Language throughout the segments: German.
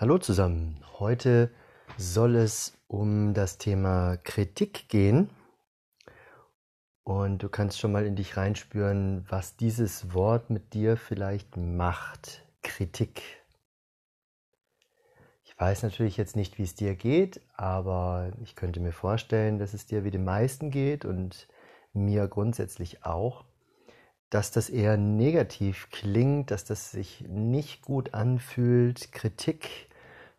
Hallo zusammen. Heute soll es um das Thema Kritik gehen. Und du kannst schon mal in dich reinspüren, was dieses Wort mit dir vielleicht macht. Kritik. Ich weiß natürlich jetzt nicht, wie es dir geht, aber ich könnte mir vorstellen, dass es dir wie den meisten geht und mir grundsätzlich auch, dass das eher negativ klingt, dass das sich nicht gut anfühlt. Kritik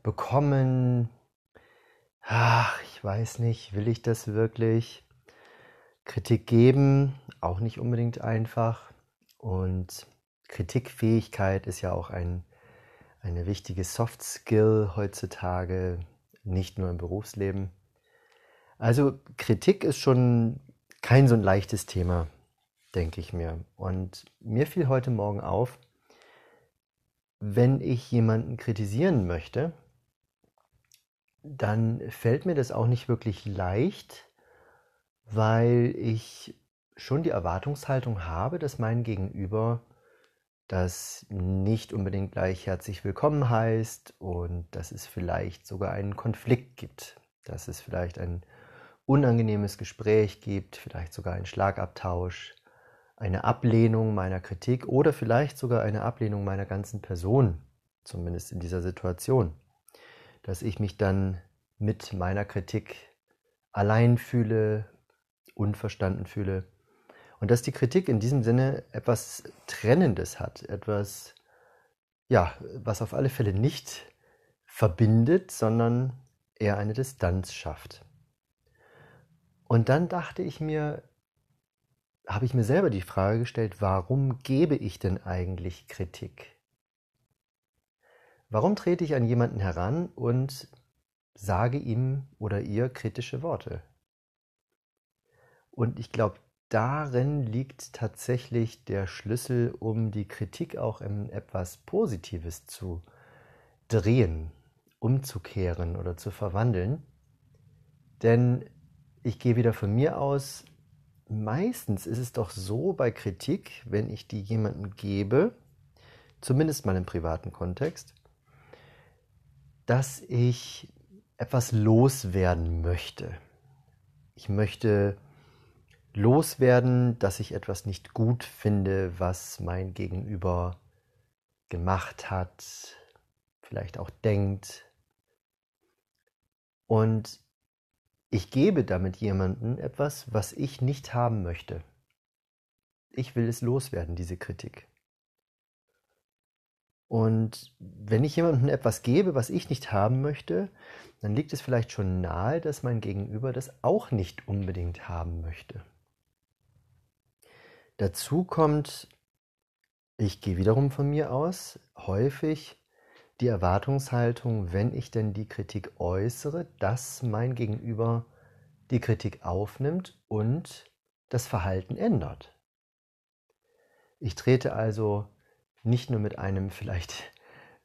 bekommen. Ach, ich weiß nicht, will ich das wirklich? Kritik geben, auch nicht unbedingt einfach. Und Kritikfähigkeit ist ja auch ein, eine wichtige Soft Skill heutzutage, nicht nur im Berufsleben. Also Kritik ist schon kein so ein leichtes Thema, denke ich mir. Und mir fiel heute Morgen auf, wenn ich jemanden kritisieren möchte, dann fällt mir das auch nicht wirklich leicht, weil ich schon die Erwartungshaltung habe, dass mein Gegenüber das nicht unbedingt gleich herzlich willkommen heißt und dass es vielleicht sogar einen Konflikt gibt, dass es vielleicht ein unangenehmes Gespräch gibt, vielleicht sogar einen Schlagabtausch, eine Ablehnung meiner Kritik oder vielleicht sogar eine Ablehnung meiner ganzen Person, zumindest in dieser Situation dass ich mich dann mit meiner Kritik allein fühle, unverstanden fühle. Und dass die Kritik in diesem Sinne etwas Trennendes hat, etwas, ja, was auf alle Fälle nicht verbindet, sondern eher eine Distanz schafft. Und dann dachte ich mir, habe ich mir selber die Frage gestellt, warum gebe ich denn eigentlich Kritik? Warum trete ich an jemanden heran und sage ihm oder ihr kritische Worte? Und ich glaube, darin liegt tatsächlich der Schlüssel, um die Kritik auch in etwas Positives zu drehen, umzukehren oder zu verwandeln. Denn ich gehe wieder von mir aus, meistens ist es doch so bei Kritik, wenn ich die jemandem gebe, zumindest mal im privaten Kontext, dass ich etwas loswerden möchte. Ich möchte loswerden, dass ich etwas nicht gut finde, was mein Gegenüber gemacht hat, vielleicht auch denkt. Und ich gebe damit jemandem etwas, was ich nicht haben möchte. Ich will es loswerden, diese Kritik. Und wenn ich jemandem etwas gebe, was ich nicht haben möchte, dann liegt es vielleicht schon nahe, dass mein Gegenüber das auch nicht unbedingt haben möchte. Dazu kommt, ich gehe wiederum von mir aus, häufig die Erwartungshaltung, wenn ich denn die Kritik äußere, dass mein Gegenüber die Kritik aufnimmt und das Verhalten ändert. Ich trete also nicht nur mit einem vielleicht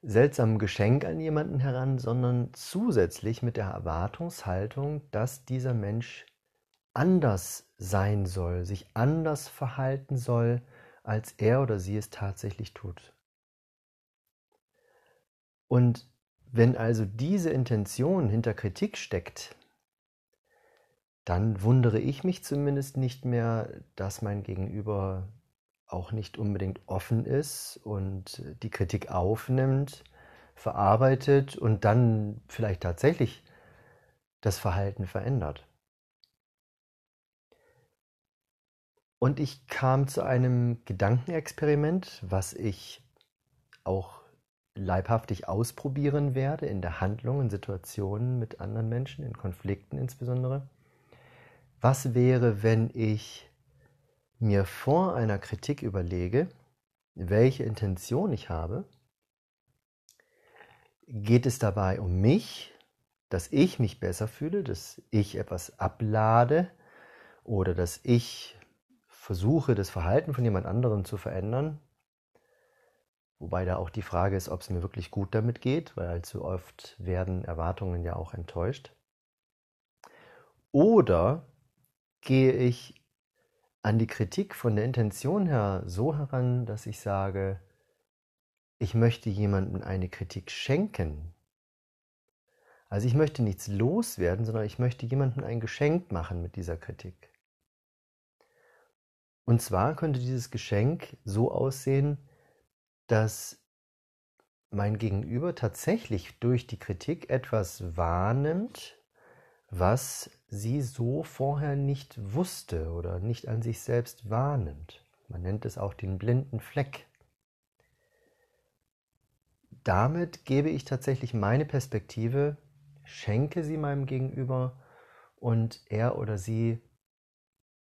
seltsamen Geschenk an jemanden heran, sondern zusätzlich mit der Erwartungshaltung, dass dieser Mensch anders sein soll, sich anders verhalten soll, als er oder sie es tatsächlich tut. Und wenn also diese Intention hinter Kritik steckt, dann wundere ich mich zumindest nicht mehr, dass mein Gegenüber auch nicht unbedingt offen ist und die Kritik aufnimmt, verarbeitet und dann vielleicht tatsächlich das Verhalten verändert. Und ich kam zu einem Gedankenexperiment, was ich auch leibhaftig ausprobieren werde in der Handlung, in Situationen mit anderen Menschen, in Konflikten insbesondere. Was wäre, wenn ich mir vor einer Kritik überlege, welche Intention ich habe, geht es dabei um mich, dass ich mich besser fühle, dass ich etwas ablade oder dass ich versuche, das Verhalten von jemand anderem zu verändern. Wobei da auch die Frage ist, ob es mir wirklich gut damit geht, weil allzu oft werden Erwartungen ja auch enttäuscht. Oder gehe ich an die Kritik von der Intention her so heran, dass ich sage, ich möchte jemandem eine Kritik schenken, Also ich möchte nichts loswerden, sondern ich möchte jemandem ein Geschenk machen mit dieser Kritik. Und zwar könnte dieses Geschenk so aussehen, dass mein Gegenüber tatsächlich durch die Kritik etwas wahrnimmt, was sie so vorher nicht wusste oder nicht an sich selbst wahrnimmt. Man nennt es auch den blinden Fleck. Damit gebe ich tatsächlich meine Perspektive, schenke sie meinem Gegenüber und er oder sie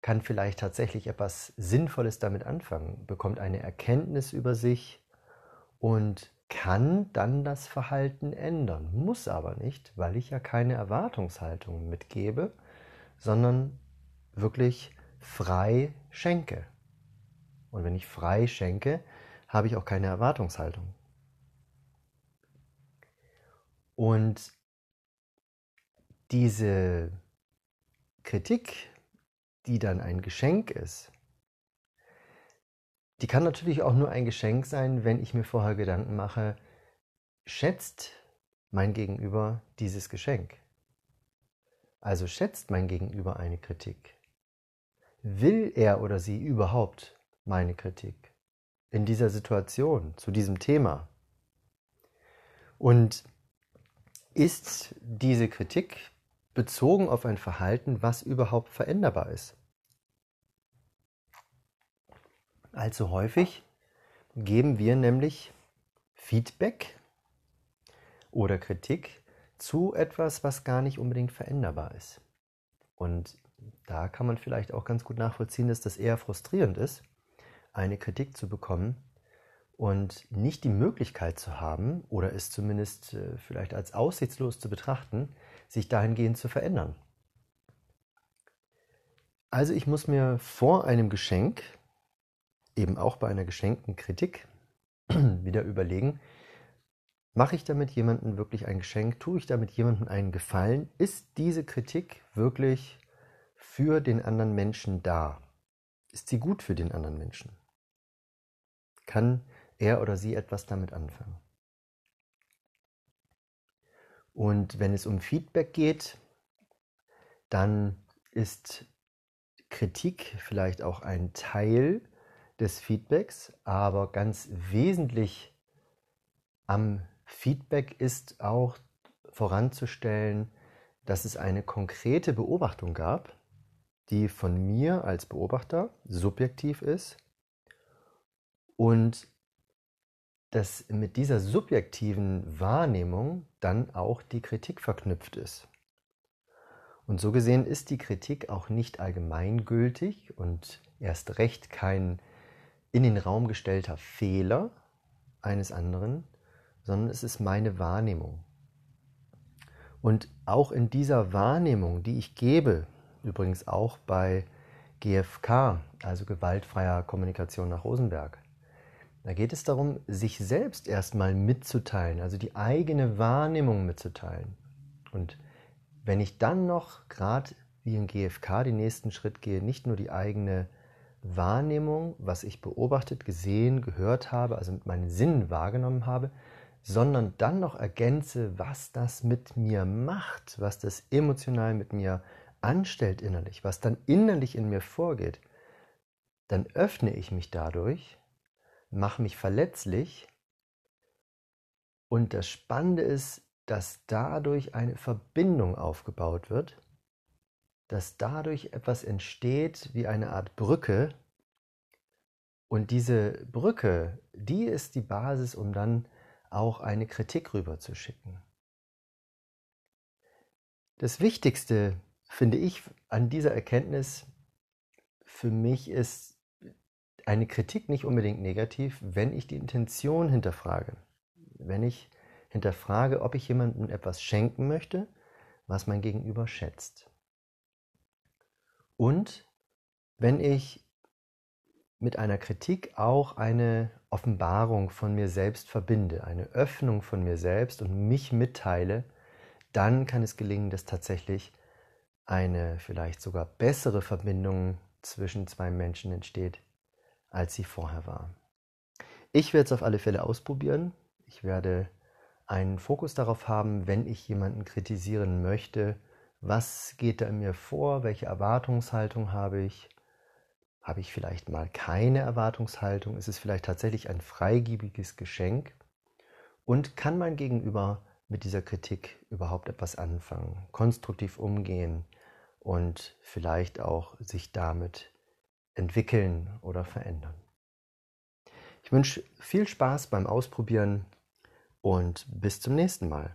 kann vielleicht tatsächlich etwas Sinnvolles damit anfangen, bekommt eine Erkenntnis über sich und kann dann das Verhalten ändern, muss aber nicht, weil ich ja keine Erwartungshaltung mitgebe, sondern wirklich frei schenke. Und wenn ich frei schenke, habe ich auch keine Erwartungshaltung. Und diese Kritik, die dann ein Geschenk ist, die kann natürlich auch nur ein Geschenk sein, wenn ich mir vorher Gedanken mache, schätzt mein Gegenüber dieses Geschenk? Also schätzt mein Gegenüber eine Kritik? Will er oder sie überhaupt meine Kritik in dieser Situation, zu diesem Thema? Und ist diese Kritik bezogen auf ein Verhalten, was überhaupt veränderbar ist? Allzu häufig geben wir nämlich Feedback oder Kritik zu etwas, was gar nicht unbedingt veränderbar ist. Und da kann man vielleicht auch ganz gut nachvollziehen, dass das eher frustrierend ist, eine Kritik zu bekommen und nicht die Möglichkeit zu haben oder es zumindest äh, vielleicht als aussichtslos zu betrachten, sich dahingehend zu verändern. Also ich muss mir vor einem Geschenk eben auch bei einer geschenkten Kritik wieder überlegen, mache ich damit jemandem wirklich ein Geschenk, tue ich damit jemandem einen Gefallen, ist diese Kritik wirklich für den anderen Menschen da? Ist sie gut für den anderen Menschen? Kann er oder sie etwas damit anfangen? Und wenn es um Feedback geht, dann ist Kritik vielleicht auch ein Teil des Feedbacks, aber ganz wesentlich am Feedback ist auch voranzustellen, dass es eine konkrete Beobachtung gab, die von mir als Beobachter subjektiv ist und dass mit dieser subjektiven Wahrnehmung dann auch die Kritik verknüpft ist. Und so gesehen ist die Kritik auch nicht allgemeingültig und erst recht kein in den Raum gestellter Fehler eines anderen, sondern es ist meine Wahrnehmung. Und auch in dieser Wahrnehmung, die ich gebe, übrigens auch bei GFK, also gewaltfreier Kommunikation nach Rosenberg, da geht es darum, sich selbst erstmal mitzuteilen, also die eigene Wahrnehmung mitzuteilen. Und wenn ich dann noch, gerade wie in GFK, den nächsten Schritt gehe, nicht nur die eigene Wahrnehmung, was ich beobachtet, gesehen, gehört habe, also mit meinen Sinnen wahrgenommen habe, sondern dann noch ergänze, was das mit mir macht, was das emotional mit mir anstellt innerlich, was dann innerlich in mir vorgeht, dann öffne ich mich dadurch, mache mich verletzlich und das Spannende ist, dass dadurch eine Verbindung aufgebaut wird dass dadurch etwas entsteht wie eine Art Brücke. Und diese Brücke, die ist die Basis, um dann auch eine Kritik rüberzuschicken. Das Wichtigste, finde ich, an dieser Erkenntnis für mich ist eine Kritik nicht unbedingt negativ, wenn ich die Intention hinterfrage. Wenn ich hinterfrage, ob ich jemandem etwas schenken möchte, was mein Gegenüber schätzt. Und wenn ich mit einer Kritik auch eine Offenbarung von mir selbst verbinde, eine Öffnung von mir selbst und mich mitteile, dann kann es gelingen, dass tatsächlich eine vielleicht sogar bessere Verbindung zwischen zwei Menschen entsteht, als sie vorher war. Ich werde es auf alle Fälle ausprobieren. Ich werde einen Fokus darauf haben, wenn ich jemanden kritisieren möchte, was geht da in mir vor, welche Erwartungshaltung habe ich, habe ich vielleicht mal keine Erwartungshaltung, ist es vielleicht tatsächlich ein freigebiges Geschenk? Und kann mein Gegenüber mit dieser Kritik überhaupt etwas anfangen, konstruktiv umgehen und vielleicht auch sich damit entwickeln oder verändern. Ich wünsche viel Spaß beim Ausprobieren und bis zum nächsten Mal.